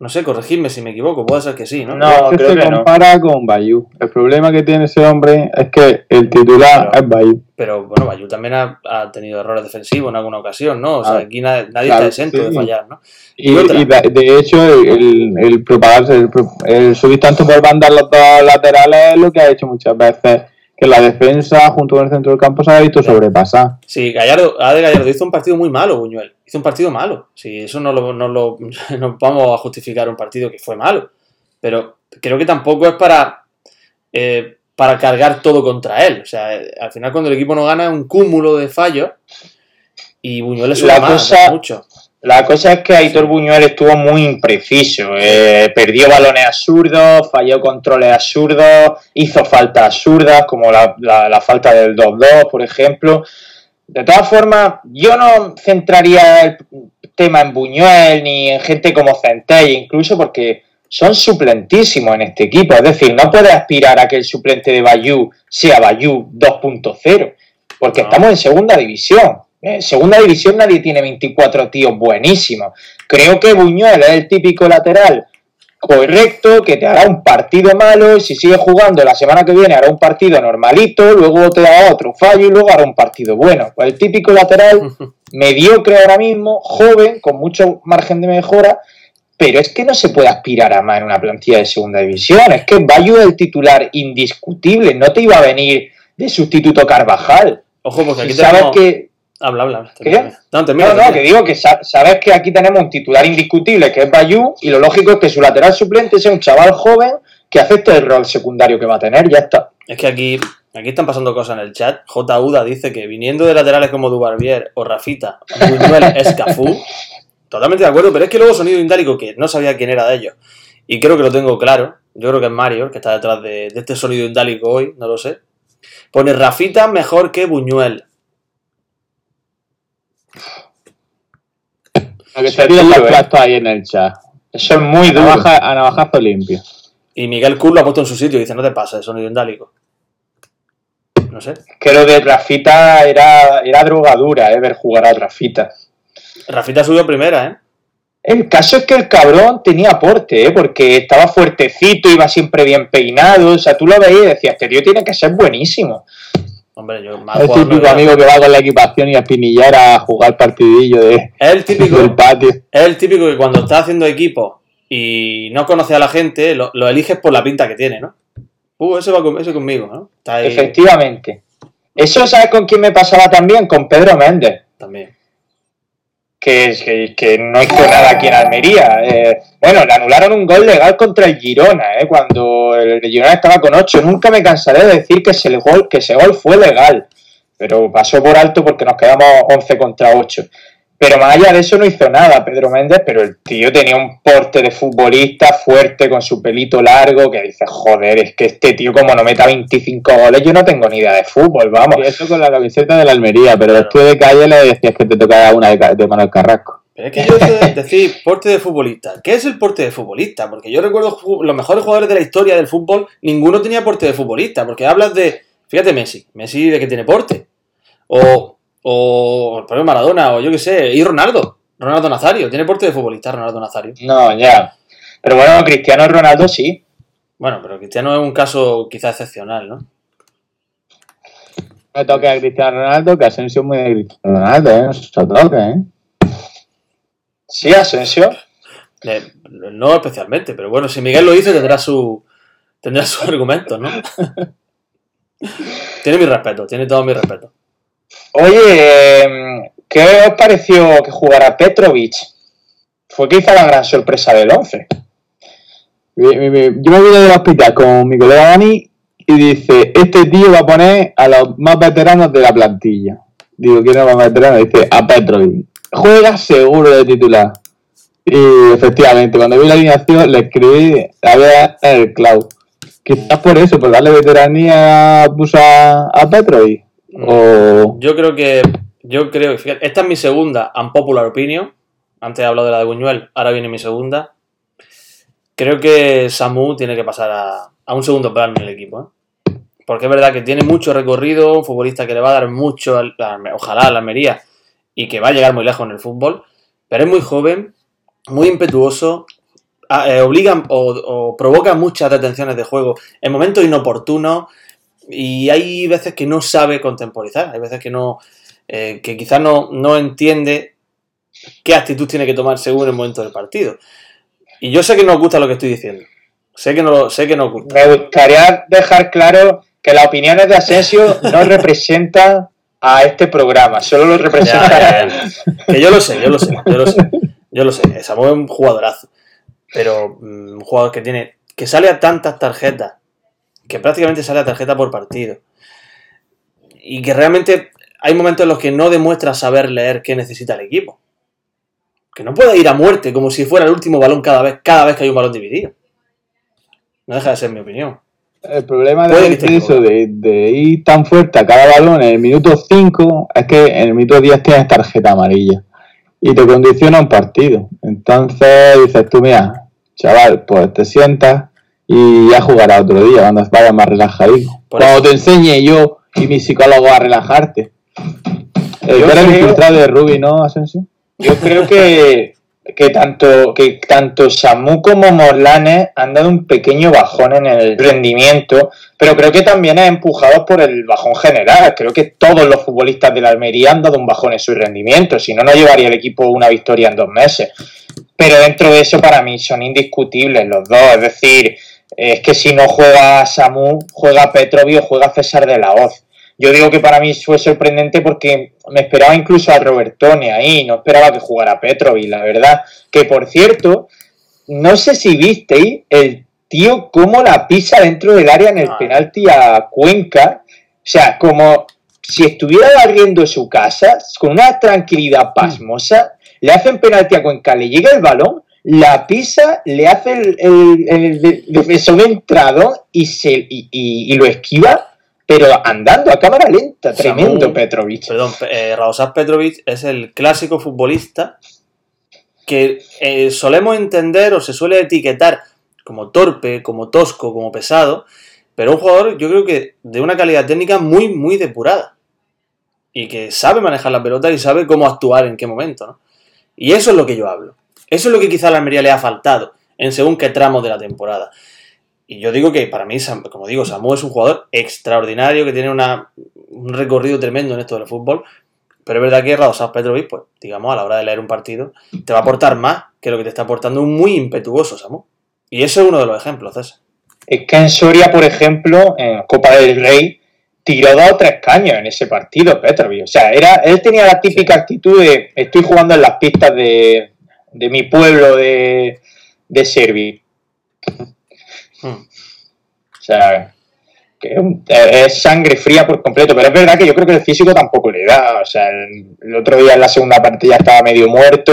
no sé, corregidme si me equivoco, puede ser que sí, ¿no? No, es que creo se que no. compara con Bayou. El problema que tiene ese hombre es que el titular es Bayou. Pero bueno, Bayou también ha, ha tenido errores defensivos en alguna ocasión, ¿no? O sea, Ah, aquí na- nadie claro, está exento de fallar, ¿no? Y, Y otra. y de, hecho, el, el propagarse, el, pro- el subir tanto por banda los dos laterales es lo que ha hecho muchas veces que la defensa junto con el centro del campo se ha visto sobrepasar. Sí, Gallardo, Ade Gallardo hizo un partido muy malo, Buñuel. Hizo un partido malo. Sí, eso no lo, no lo no vamos a justificar un partido que fue malo. Pero creo que tampoco es para, eh, para cargar todo contra él. O sea, eh, al final cuando el equipo no gana es un cúmulo de fallos y Buñuel La más, cosa- mucho. La cosa es que Aitor Buñuel estuvo muy impreciso. eh, perdió balones absurdos, falló controles absurdos, hizo faltas absurdas, como la, la- la falta del 2-2, por ejemplo. De todas formas, yo no centraría el tema en Buñuel ni en gente como Centella, incluso porque son suplentísimos en este equipo. Es decir, no puedes aspirar a que el suplente de Bayou sea Bayou 2.0, porque No. estamos en segunda división. En segunda división nadie tiene 24 tíos buenísimos. Creo que Buñuel es el típico lateral correcto, que te hará un partido malo y si sigue jugando la semana que viene hará un partido normalito, luego te hará otro fallo y luego hará un partido bueno. Pues el típico lateral mediocre ahora mismo, joven, con mucho margen de mejora, pero es que no se puede aspirar a más en una plantilla de segunda división. Es que Bayo es el titular indiscutible, no te iba a venir de sustituto Carvajal. Ojo, porque aquí tenemos... que Habla, habla. ¿Qué? No, termina, no, que digo que sa- sabes que aquí tenemos un titular indiscutible que es Bayú y lo lógico es que su lateral suplente sea un chaval joven que acepte el rol secundario que va a tener, ya está. Es que aquí, aquí están pasando cosas en el chat. J. Uda dice que viniendo de laterales como Dubarbier o Rafita, Buñuel es Cafú. Totalmente de acuerdo, pero es que luego Sonido Indálico, que no sabía quién era de ellos, y creo que lo tengo claro, yo creo que es Mario, que está detrás de, de este Sonido Indálico hoy, no lo sé, pone Rafita mejor que Buñuel. Lo que Eso se ahí en el chat. Eso es muy duro. navaja- a navajazo limpio. Y Miguel Kur lo ha puesto en su sitio y dice, no te pases, Sonido Indálico. No sé. Que lo de Rafita era, era drogadura, eh, ver jugar a Rafita. Rafita subió primera, ¿eh? El caso es que el cabrón tenía aporte, ¿eh? porque estaba fuertecito, iba siempre bien peinado. O sea, tú lo veías y decías, este tío tiene que ser buenísimo. Hombre, yo más Es el típico amigo que va con la equipación y a espinillar a jugar partidillo de, el típico, del patio. es el típico que cuando estás haciendo equipo y no conoces a la gente, lo, lo eliges por la pinta que tiene, ¿no? Uh, ese va con, ese conmigo, ¿no? Está ahí Efectivamente. Eso, ¿sabes con quién me pasaba también? Con Pedro Méndez. también. Que, que, no hizo nada aquí en Almería. Eh, bueno, le anularon un gol legal contra el Girona, eh, cuando el Girona estaba con 8. Nunca me cansaré de decir que ese gol, que ese gol fue legal, pero pasó por alto porque nos quedamos 11 contra 8. Pero más allá de eso no hizo nada Pedro Méndez, pero el tío tenía un porte de futbolista fuerte con su pelito largo que dice, joder, es que este tío como no meta 25 goles, yo no tengo ni idea de fútbol, vamos. Y eso con la camiseta de la Almería, pero después de calle le decías que te tocaba una de, de Manuel Carrasco. Pero es que yo eso de decir porte de futbolista. ¿Qué es el porte de futbolista? Porque yo recuerdo los mejores jugadores de la historia del fútbol, ninguno tenía porte de futbolista. Porque hablas de, fíjate, Messi. Messi de que tiene porte. O, o el propio Maradona, o yo qué sé, y Ronaldo. Ronaldo Nazario. Tiene porte de futbolista, Ronaldo Nazario. No, ya. Pero bueno, Cristiano Ronaldo sí. Bueno, pero Cristiano es un caso quizá excepcional, ¿no? Me toca a Cristiano Ronaldo, que Asensio es muy de Cristiano Ronaldo, ¿eh? No se toca, ¿eh? Sí, Asensio. Eh, no especialmente, pero bueno, si Miguel lo hizo tendrá su tendrá sus argumentos, ¿no? tiene mi respeto, tiene todo mi respeto. Oye, em, ¿qué os pareció que jugara Petrovic? Fue quizá la gran sorpresa del 11. Mi- mi- mi- Yo me vine del hospital con mi colega Dani y dice, este tío va a poner a los más veteranos de la plantilla. Digo, ¿quién es el más veterano? Dice, a Petrovic. Juega seguro de titular. Y efectivamente, cuando vi la alineación le escribí, a ver el clavo. Quizás por eso, por darle veteranía puso a, a Petrovic. Yo creo que yo creo, esta es mi segunda unpopular opinion. Antes he hablado de la de Buñuel, ahora viene mi segunda. Creo que Samu tiene que pasar a, un segundo plano en el equipo. ¿eh? Porque es verdad que tiene mucho recorrido, un futbolista que le va a dar mucho, al- ojalá a la Almería, y que va a llegar muy lejos en el fútbol. Pero es muy joven, muy impetuoso, eh, obliga o, o provoca muchas detenciones de juego en momentos inoportunos y hay veces que no sabe contemporizar, hay veces que no, eh, que quizás no, no entiende qué actitud tiene que tomar según el momento del partido. Y yo sé que no os gusta lo que estoy diciendo. Sé que no, sé que no os gusta. Me gustaría dejar claro que las opiniones de Asensio no representan a este programa, solo lo ya. Que yo lo sé, yo lo sé, yo lo sé. Yo lo sé. Es un jugadorazo. Pero mm, un jugador que tiene. que sale a tantas tarjetas. Que prácticamente sale a tarjeta por partido. Y que realmente hay momentos en los que no demuestra saber leer qué necesita el equipo. Que no puede ir a muerte como si fuera el último balón cada vez, cada vez que hay un balón dividido. No deja de ser mi opinión. El problema de, eso, de, de ir tan fuerte a cada balón en el minuto 5, es que en el minuto 10 tienes tarjeta amarilla y te condiciona un partido. Entonces dices tú, mira, chaval, pues te sientas y ya jugarás otro día cuando vayas más relajadito. Cuando te enseñe yo y mi psicólogo a relajarte. El Yo eres creo- infiltrado de Ruby, ¿no, Asensio? Yo creo que, que tanto que tanto Samu como Morlanes han dado un pequeño bajón en el rendimiento, pero creo que también es empujado por el bajón general. Creo que todos los futbolistas de la Almería han dado un bajón en su rendimiento, si no, no llevaría el equipo una victoria en dos meses. Pero dentro de eso, para mí, son indiscutibles los dos. Es decir, es que si no juega Samu, juega Petrovi o juega César de la Hoz. Yo digo que para mí fue sorprendente porque me esperaba incluso a Robertone ahí, no esperaba que jugara Petrovic, la verdad. Que por cierto, no sé si visteis el tío cómo la pisa dentro del área en el Ah. penalti a Cuenca. O sea, como si estuviera barriendo su casa, con una tranquilidad pasmosa, le hacen penalti a Cuenca, le llega el balón, la pisa, le hace el, el, el, defensor entrado y, se, y, y- y lo esquiva, pero andando a cámara lenta. Tremendo Samu- Petrovic. Perdón, eh, Radoslav Petrovic es el clásico futbolista que eh, solemos entender o se suele etiquetar como torpe, como tosco, como pesado, pero un jugador yo creo que de una calidad técnica muy, muy depurada. Y que sabe manejar la pelota y sabe cómo actuar en qué momento, ¿no? Y eso es lo que yo hablo. Eso es lo que quizá a la Almería le ha faltado en según qué tramos de la temporada. Y yo digo que para mí, como digo, Samu es un jugador extraordinario que tiene una, un recorrido tremendo en esto del fútbol. Pero es verdad que Radosław Petrovic, pues, digamos, a la hora de leer un partido, te va a aportar más que lo que te está aportando un muy impetuoso Samu. Y ese es uno de los ejemplos, César. Es que en Soria, por ejemplo, en Copa del Rey, tiró dos o tres caños en ese partido, Petrovic. O sea, era, él tenía la típica actitud de estoy jugando en las pistas de, de mi pueblo de, de Servi. Hmm. O sea, que es sangre fría por completo, pero es verdad que yo creo que el físico tampoco le da. O sea, el, otro día en la segunda parte ya estaba medio muerto.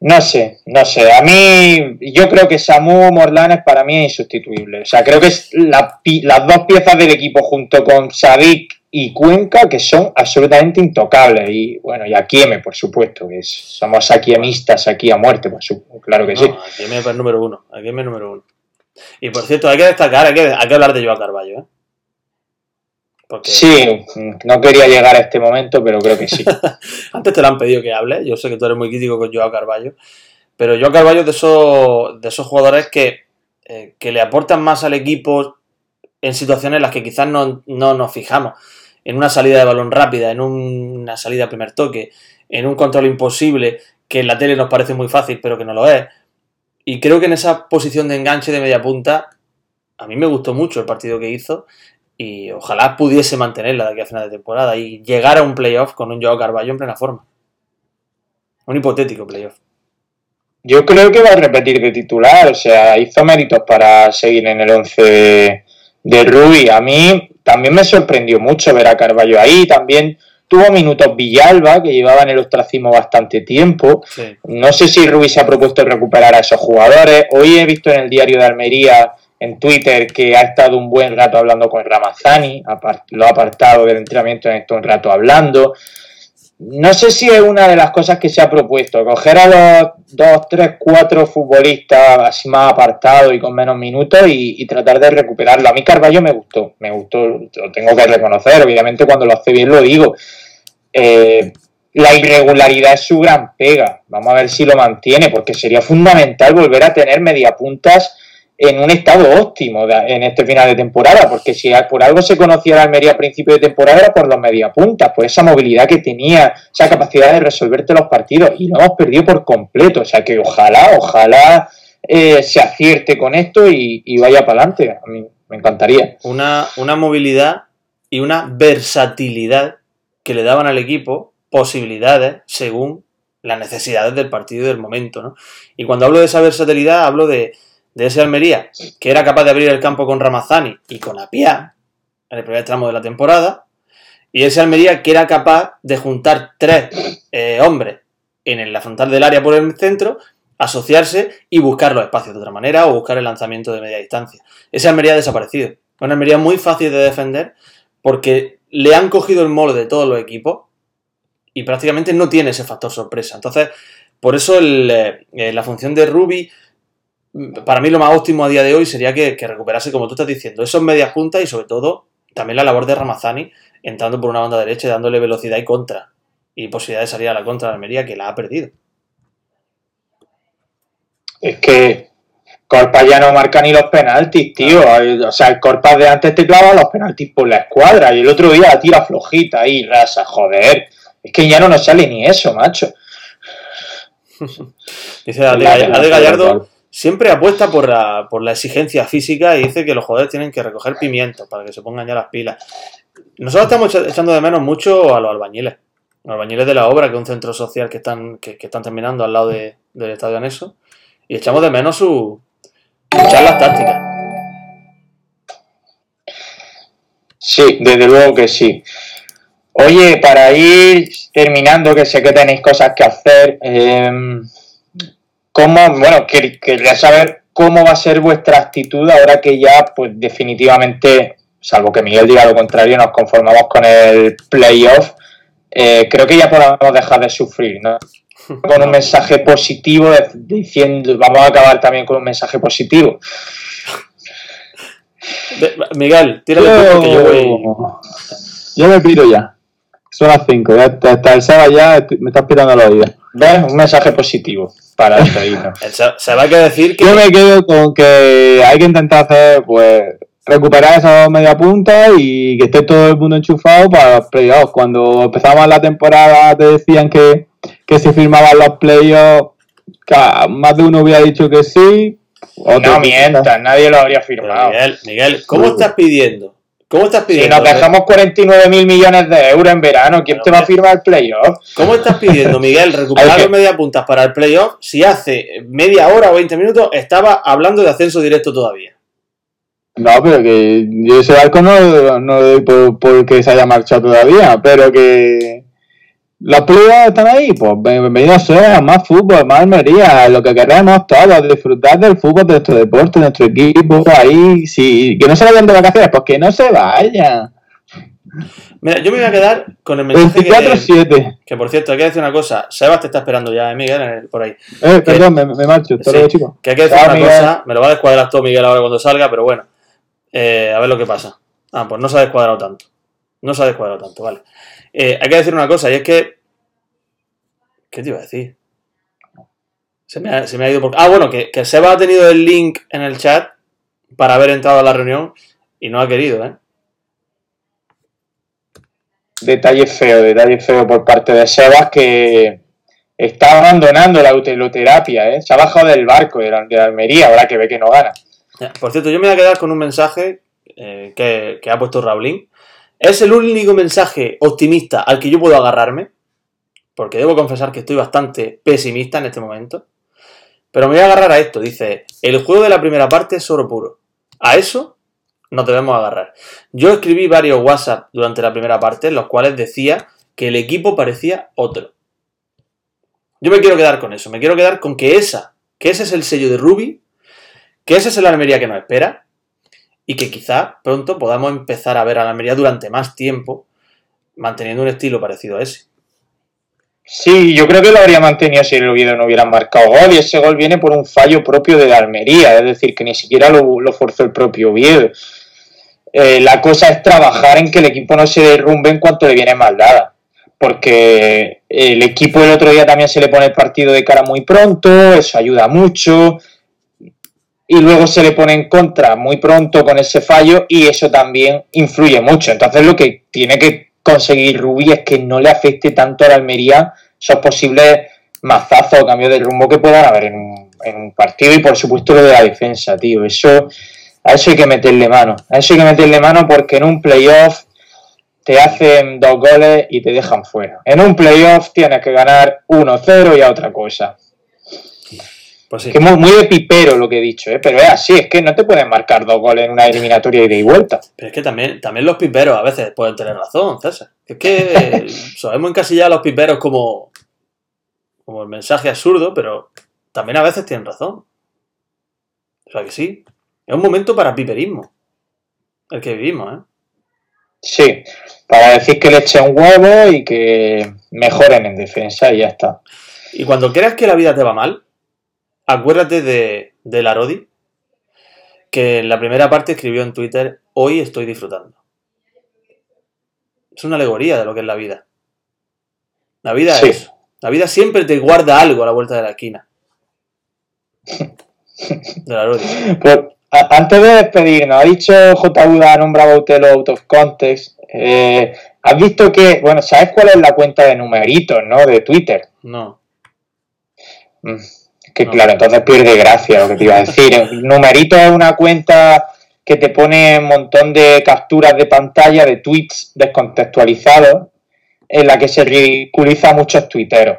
No sé, no sé. A mí, yo creo que Samu Morlanes para mí es insustituible. O sea, creo que es las dos piezas del equipo junto con Sadik y Cuenca que son absolutamente intocables. Y bueno, y Akieme, por supuesto, que somos akiemistas aquí a muerte, por supuesto, claro que sí. Akieme es el número uno. Akieme es número uno. Y por cierto, hay que destacar, hay que, hay que hablar de Joao Carballo, ¿eh? Sí, no quería llegar a este momento, pero creo que sí. Antes te lo han pedido que hable, yo sé que tú eres muy crítico con Joao Carballo, pero Joao Carballo es de esos, de esos jugadores que, eh, que le aportan más al equipo en situaciones en las que quizás no, no nos fijamos. En una salida de balón rápida, en una salida a primer toque, en un control imposible, que en la tele nos parece muy fácil, pero que no lo es. Y creo que en esa posición de enganche de media punta, a mí me gustó mucho el partido que hizo y ojalá pudiese mantenerla de aquí a final de temporada y llegar a un playoff con un Joao Carballo en plena forma. Un hipotético playoff. Yo creo que va a repetir de titular, o sea, hizo méritos para seguir en el 11 de, de A mí también me sorprendió mucho ver a Carballo ahí, también tuvo minutos Villalba, que llevaba en el ostracismo bastante tiempo. No sé si Rubí se ha propuesto recuperar a esos jugadores. Hoy he visto en el diario de Almería en Twitter que ha estado un buen rato hablando con Ramazani, lo ha apartado del entrenamiento en esto un rato hablando. No sé si es una de las cosas que se ha propuesto, coger a los dos, tres, cuatro futbolistas así más apartados y con menos minutos y, tratar de recuperarlo. A mí Carballo me gustó, me gustó, lo tengo que reconocer, obviamente cuando lo hace bien lo digo. Eh, la irregularidad es su gran pega, vamos a ver si lo mantiene, porque sería fundamental volver a tener mediapuntas en un estado óptimo en este final de temporada, porque si por algo se conocía la Almería a principio de temporada era por los mediapuntas, por esa movilidad que tenía, esa capacidad de resolverte los partidos, y lo hemos perdido por completo, o sea que ojalá, ojalá eh, se acierte con esto y, vaya para adelante, a mí me encantaría. Una, una movilidad y una versatilidad que le daban al equipo posibilidades según las necesidades del partido y del momento, ¿no? Y cuando hablo de esa versatilidad, hablo de de ese Almería, que era capaz de abrir el campo con Ramazani y con Apia en el primer tramo de la temporada, y ese Almería que era capaz de juntar tres eh, hombres en la frontal del área por el centro, asociarse y buscar los espacios de otra manera o buscar el lanzamiento de media distancia. Ese Almería ha desaparecido. Una Almería muy fácil de defender porque le han cogido el molde de todos los equipos y prácticamente no tiene ese factor sorpresa. Entonces, por eso eh, la función de Ruby para mí lo más óptimo a día de hoy sería que, recuperase, como tú estás diciendo, esos medias puntas y sobre todo también la labor de Ramazani entrando por una banda derecha y dándole velocidad y contra. Y posibilidad de salir a la contra de Almería que la ha perdido. Es que Corpa ya no marca ni los penaltis, tío. O sea, el Corpa de antes te clava los penaltis por la escuadra y el otro día la tira flojita ahí, rasa, joder. Es que ya no nos sale ni eso, macho. Dice Ade Gallardo siempre apuesta por la, por la exigencia física y dice que los jugadores tienen que recoger pimientos para que se pongan ya las pilas. Nosotros estamos echando de menos mucho a los albañiles. Los albañiles de la obra, que es un centro social que están, que, están terminando al lado del estadio anexo. Y echamos de menos su, sus charlas tácticas. Sí, desde luego que sí. Oye, para ir terminando, que sé que tenéis cosas que hacer, eh, cómo, bueno, quería saber cómo va a ser vuestra actitud ahora que ya, pues definitivamente, salvo que Miguel diga lo contrario, nos conformamos con el playoff. Eh, creo que ya podemos dejar de sufrir, ¿no? Con un mensaje positivo, diciendo, vamos a acabar también con un mensaje positivo. Miguel, tírale tú porque yo voy. Yo me pido ya. Son las 5, ya está el sábado ya me estás pirando la vida. ¿Ves? Un mensaje positivo para el. El Se- va a que decir que Yo me quedo con que hay que intentar hacer, pues, recuperar esas media punta y que esté todo el mundo enchufado para los playoffs. Cuando empezamos la temporada te decían que, que se firmaban los playoffs, más de uno hubiera dicho que sí. otro No mientas, nadie lo habría firmado. Miguel, Miguel, ¿cómo estás pidiendo? ¿Cómo estás Si pidiendo? nos dejamos 49 mil millones de euros en verano, ¿quién te va a firmar el playoff? ¿Cómo estás pidiendo, Miguel, recuperar los media puntas para el playoff si hace media hora o 20 minutos estaba hablando de ascenso directo todavía? No, pero que yo ese barco no, no doy por, porque se haya marchado todavía, pero que los playoffs están ahí, pues bienvenidos sean, más fútbol, más Almería, lo que queremos todos, disfrutar del fútbol, de nuestro deporte, de nuestro equipo, ahí, sí, que no se vayan de vacaciones, pues que no se vayan. Mira, yo me voy a quedar con el mensaje que, 24-7. que, por cierto, hay que decir una cosa. Sebas te está esperando ya, ¿eh, Miguel, el- por ahí. Eh, perdón, me, me marcho, hasta Sí. luego, chicos. Que hay que decir Chao, una Miguel. cosa. Me lo va a descuadrar todo Miguel ahora cuando salga, pero bueno. Eh, a ver lo que pasa. Ah, pues no se ha descuadrado tanto. No se ha descuadrado tanto, vale. Eh, hay que decir una cosa, y es que. ¿Qué te iba a decir? Se me ha, se me ha ido por. Ah, bueno, que, que Seba ha tenido el link en el chat para haber entrado a la reunión y no ha querido, ¿eh? Detalle feo, detalle feo por parte de Sebas que está abandonando la uteloterapia, ¿eh? Se ha bajado del barco de, la- de Almería, ahora que ve que no gana. Por cierto, yo me voy a quedar con un mensaje eh, que, que ha puesto Raulín. Es el único mensaje optimista al que yo puedo agarrarme, porque debo confesar que estoy bastante pesimista en este momento. Pero me voy a agarrar a esto. Dice, el juego de la primera parte es oro puro. A eso nos debemos agarrar. Yo escribí varios WhatsApp durante la primera parte, en los cuales decía que el equipo parecía otro. Yo me quiero quedar con eso. Me quiero quedar con que esa, que ese es el sello de Ruby que ese es el Almería que nos espera y que quizá pronto podamos empezar a ver al Almería durante más tiempo manteniendo un estilo parecido a ese. Sí, yo creo que lo habría mantenido si el Oviedo no hubiera marcado gol y ese gol viene por un fallo propio de la Almería, es decir, que ni siquiera lo, lo forzó el propio Oviedo. Eh, la cosa es trabajar en que el equipo no se derrumbe en cuanto le viene mal dada, porque el equipo el otro día también se le pone el partido de cara muy pronto, eso ayuda mucho, y luego se le pone en contra muy pronto con ese fallo y eso también influye mucho. Entonces lo que tiene que conseguir Rubí es que no le afecte tanto a la Almería esos posibles mazazos o cambios de rumbo que puedan haber en un, en un partido y por supuesto lo de la defensa, tío. Eso, a eso hay que meterle mano. A eso hay que meterle mano porque en un playoff te hacen dos goles y te dejan fuera. En un playoff tienes que ganar 1-0 y a otra cosa. Pues sí. Que muy, muy de pipero lo que he dicho, ¿eh? pero es así, es que no te pueden marcar dos goles en una eliminatoria ida y vuelta. Pero es que también, también los piperos a veces pueden tener razón, César. Es que sabemos encasillar a los piperos como, como el mensaje absurdo, pero también a veces tienen razón. O sea que sí. Es un momento para piperismo. El que vivimos, ¿eh? Sí, para decir que le echen huevo y que mejoren en defensa y ya está. Y cuando creas que la vida te va mal, acuérdate de, de Larodi, que en la primera parte escribió en Twitter, hoy estoy disfrutando. Es una alegoría de lo que es la vida. La vida Sí. es. La vida siempre te guarda algo a la vuelta de la esquina. De Larodi. Pues, a- antes de despedirnos, ha dicho JV, ha nombrado a Utelo out of context. Eh, Has visto que, bueno, ¿sabes cuál es la cuenta de numeritos, no? De Twitter. No. Mm, Que No. claro, entonces pierde gracia lo que te iba a decir. Numerito es una cuenta que te pone un montón de capturas de pantalla de tweets descontextualizados en la que se ridiculiza a muchos tuiteros.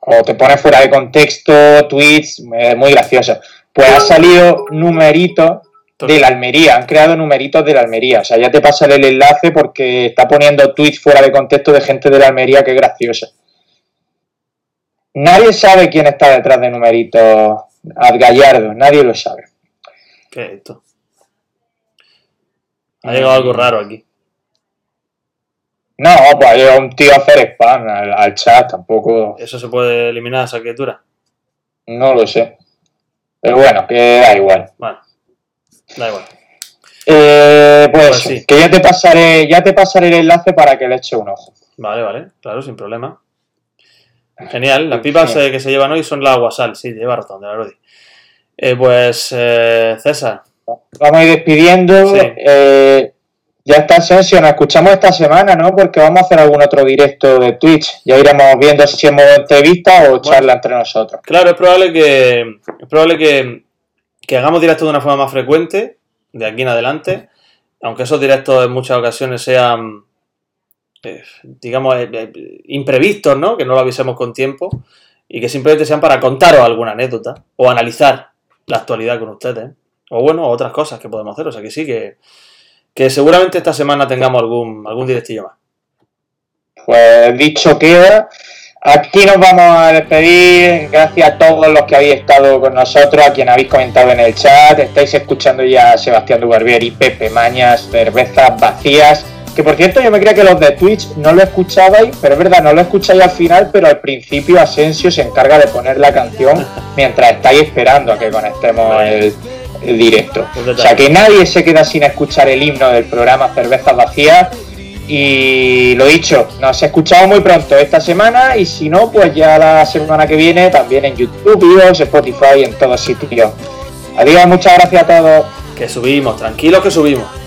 O te pone fuera de contexto tweets eh, muy graciosos. Pues ha salido numeritos de la Almería, han creado numeritos de la Almería. O sea, ya te pasaré el enlace porque está poniendo tweets fuera de contexto de gente de la Almería que es graciosa. Nadie sabe quién está detrás de numeritos Gallardo, nadie lo sabe. ¿Qué es esto? Ha llegado algo raro aquí. No, pues ha llegado un tío a hacer spam al, al chat, tampoco, ¿Eso se puede eliminar esa criatura? no lo sé. Pero bueno, que da igual. Bueno, da igual. Eh, pues, Pues sí. que ya te pasaré, ya te pasaré el enlace para que le eche un ojo. Vale, vale, claro, sin problema. Genial, las pipas eh, que se llevan hoy son la aguasal, sí, lleva razón, de la Rodi. Eh, pues, eh, César. Vamos a ir despidiendo. Sí. Eh, ya está Asensio, nos escuchamos esta semana, ¿no? Porque vamos a hacer algún otro directo de Twitch. Ya iremos viendo si hemos entrevista o charla entre nosotros. Claro, es probable que es probable que, que hagamos directos de una forma más frecuente de aquí en adelante, aunque esos directos en muchas ocasiones sean, digamos, eh, eh, imprevistos, ¿no? Que no lo avisemos con tiempo y que simplemente sean para contaros alguna anécdota o analizar la actualidad con ustedes. O bueno, otras cosas que podemos hacer. O sea que sí, que, que seguramente esta semana tengamos algún, algún directillo más. Pues dicho queda, aquí nos vamos a despedir. Gracias a todos los que habéis estado con nosotros, a quien habéis comentado en el chat. Estáis escuchando ya a Sebastián Dubarbieri, Pepe Mañas, Cervezas Vacías. Que por cierto, yo me creía que los de Twitch no lo escuchabais, pero es verdad, no lo escucháis al final, pero al principio Asensio se encarga de poner la canción mientras estáis esperando a que conectemos el, el directo. O sea que nadie se queda sin escuchar el himno del programa Cervezas Vacías. Y lo dicho, nos escuchamos muy pronto esta semana y si no, pues ya la semana que viene también en YouTube, Spotify, en todos sitios. Adiós, muchas gracias a todos. Que subimos, tranquilos que subimos.